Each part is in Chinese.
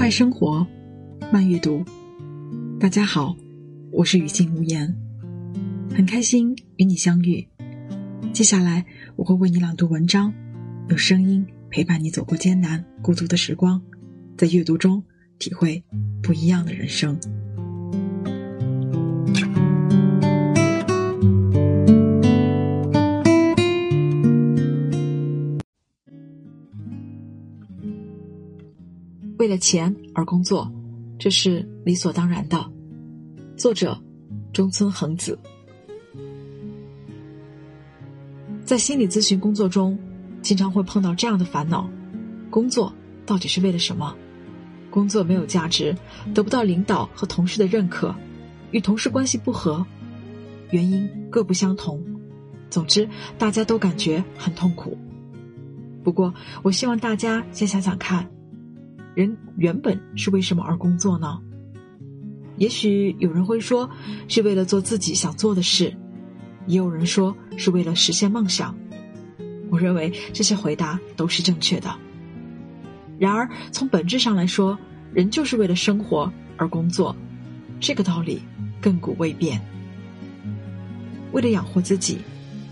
快生活，慢阅读。大家好，我是语静无言，很开心与你相遇。接下来我会为你朗读文章，用声音陪伴你走过艰难孤独的时光，在阅读中体会不一样的人生。为了钱而工作，这是理所当然的。作者：中村恒子。在心理咨询工作中，经常会碰到这样的烦恼：工作到底是为了什么？工作没有价值，得不到领导和同事的认可，与同事关系不和，原因各不相同。总之，大家都感觉很痛苦。不过，我希望大家先想想看。人原本是为什么而工作呢？也许有人会说是为了做自己想做的事，也有人说是为了实现梦想。我认为这些回答都是正确的。然而，从本质上来说，人就是为了生活而工作，这个道理亘古未变。为了养活自己，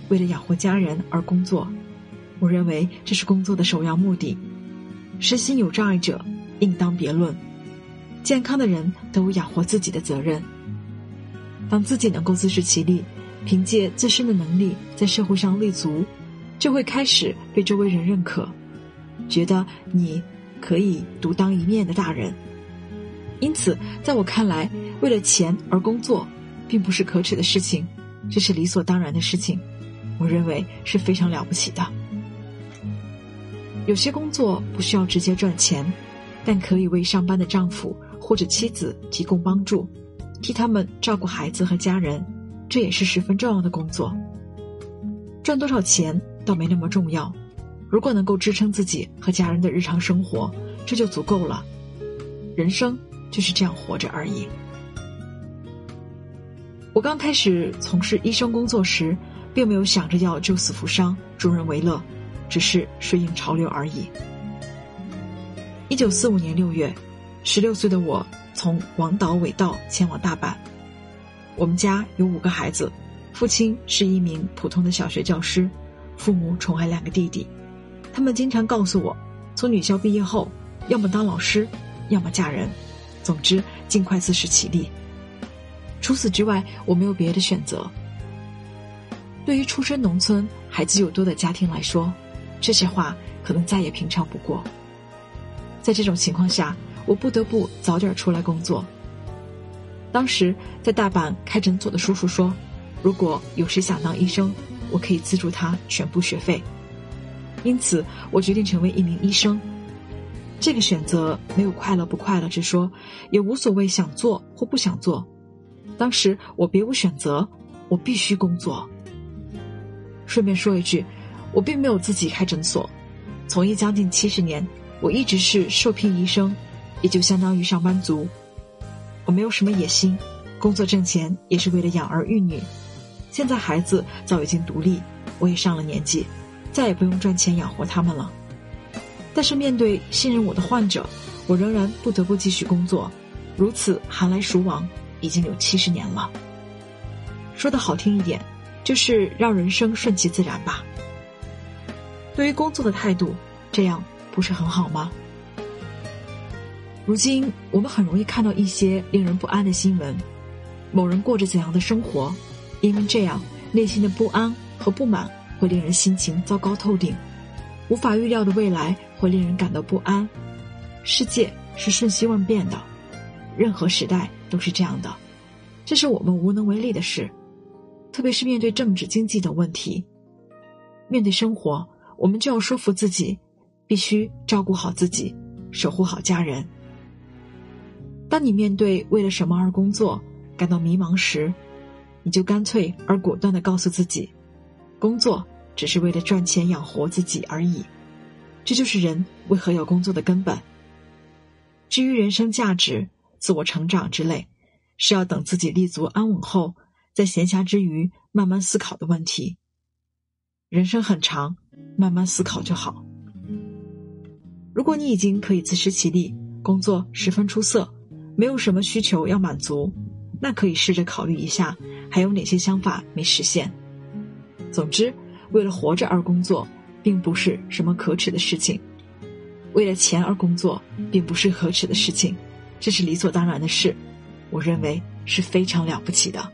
为了养活家人而工作，我认为这是工作的首要目的。身心有障碍者另当别论，健康的人都有养活自己的责任。当自己能够自食其力，凭借自身的能力在社会上立足，就会开始被周围人认可，觉得你可以独当一面的大人。因此，在我看来，为了钱而工作，并不是可耻的事情，这是理所当然的事情。我认为是非常了不起的。有些工作不需要直接赚钱，但可以为上班的丈夫或者妻子提供帮助，替他们照顾孩子和家人，这也是十分重要的工作。赚多少钱倒没那么重要，如果能够支撑自己和家人的日常生活，这就足够了。人生就是这样活着而已。我刚开始从事医生工作时，并没有想着要救死扶伤、助人为乐。只是顺应潮流而已。一九四五年六月，十六岁的我从广岛尾道前往大阪。我们家有五个孩子，父亲是一名普通的小学教师，父母宠爱两个弟弟。他们经常告诉我，从女校毕业后，要么当老师，要么嫁人，总之尽快自食其力。除此之外，我没有别的选择。对于出身农村、孩子又多的家庭来说，这些话可能再也平常不过。在这种情况下，我不得不早点出来工作。当时在大阪开诊所的叔叔说：“如果有谁想当医生，我可以资助他全部学费。”因此，我决定成为一名医生。这个选择没有快乐不快乐之说，也无所谓想做或不想做。当时我别无选择，我必须工作。顺便说一句。我并没有自己开诊所，从医将近七十年，我一直是受聘医生，也就相当于上班族。我没有什么野心，工作挣钱也是为了养儿育女。现在孩子早已经独立，我也上了年纪，再也不用赚钱养活他们了。但是面对信任我的患者，我仍然不得不继续工作，如此寒来暑往，已经有七十年了。说的好听一点，就是让人生顺其自然吧。对于工作的态度，这样不是很好吗？如今我们很容易看到一些令人不安的新闻，某人过着怎样的生活，因为这样内心的不安和不满会令人心情糟糕透顶，无法预料的未来会令人感到不安。世界是瞬息万变的，任何时代都是这样的，这是我们无能为力的事，特别是面对政治经济等问题，面对生活。我们就要说服自己，必须照顾好自己，守护好家人。当你面对为了什么而工作感到迷茫时，你就干脆而果断的告诉自己，工作只是为了赚钱养活自己而已。这就是人为何要工作的根本。至于人生价值、自我成长之类，是要等自己立足安稳后，在闲暇之余慢慢思考的问题。人生很长。慢慢思考就好。如果你已经可以自食其力，工作十分出色，没有什么需求要满足，那可以试着考虑一下，还有哪些想法没实现。总之，为了活着而工作，并不是什么可耻的事情；为了钱而工作，并不是可耻的事情，这是理所当然的事。我认为是非常了不起的。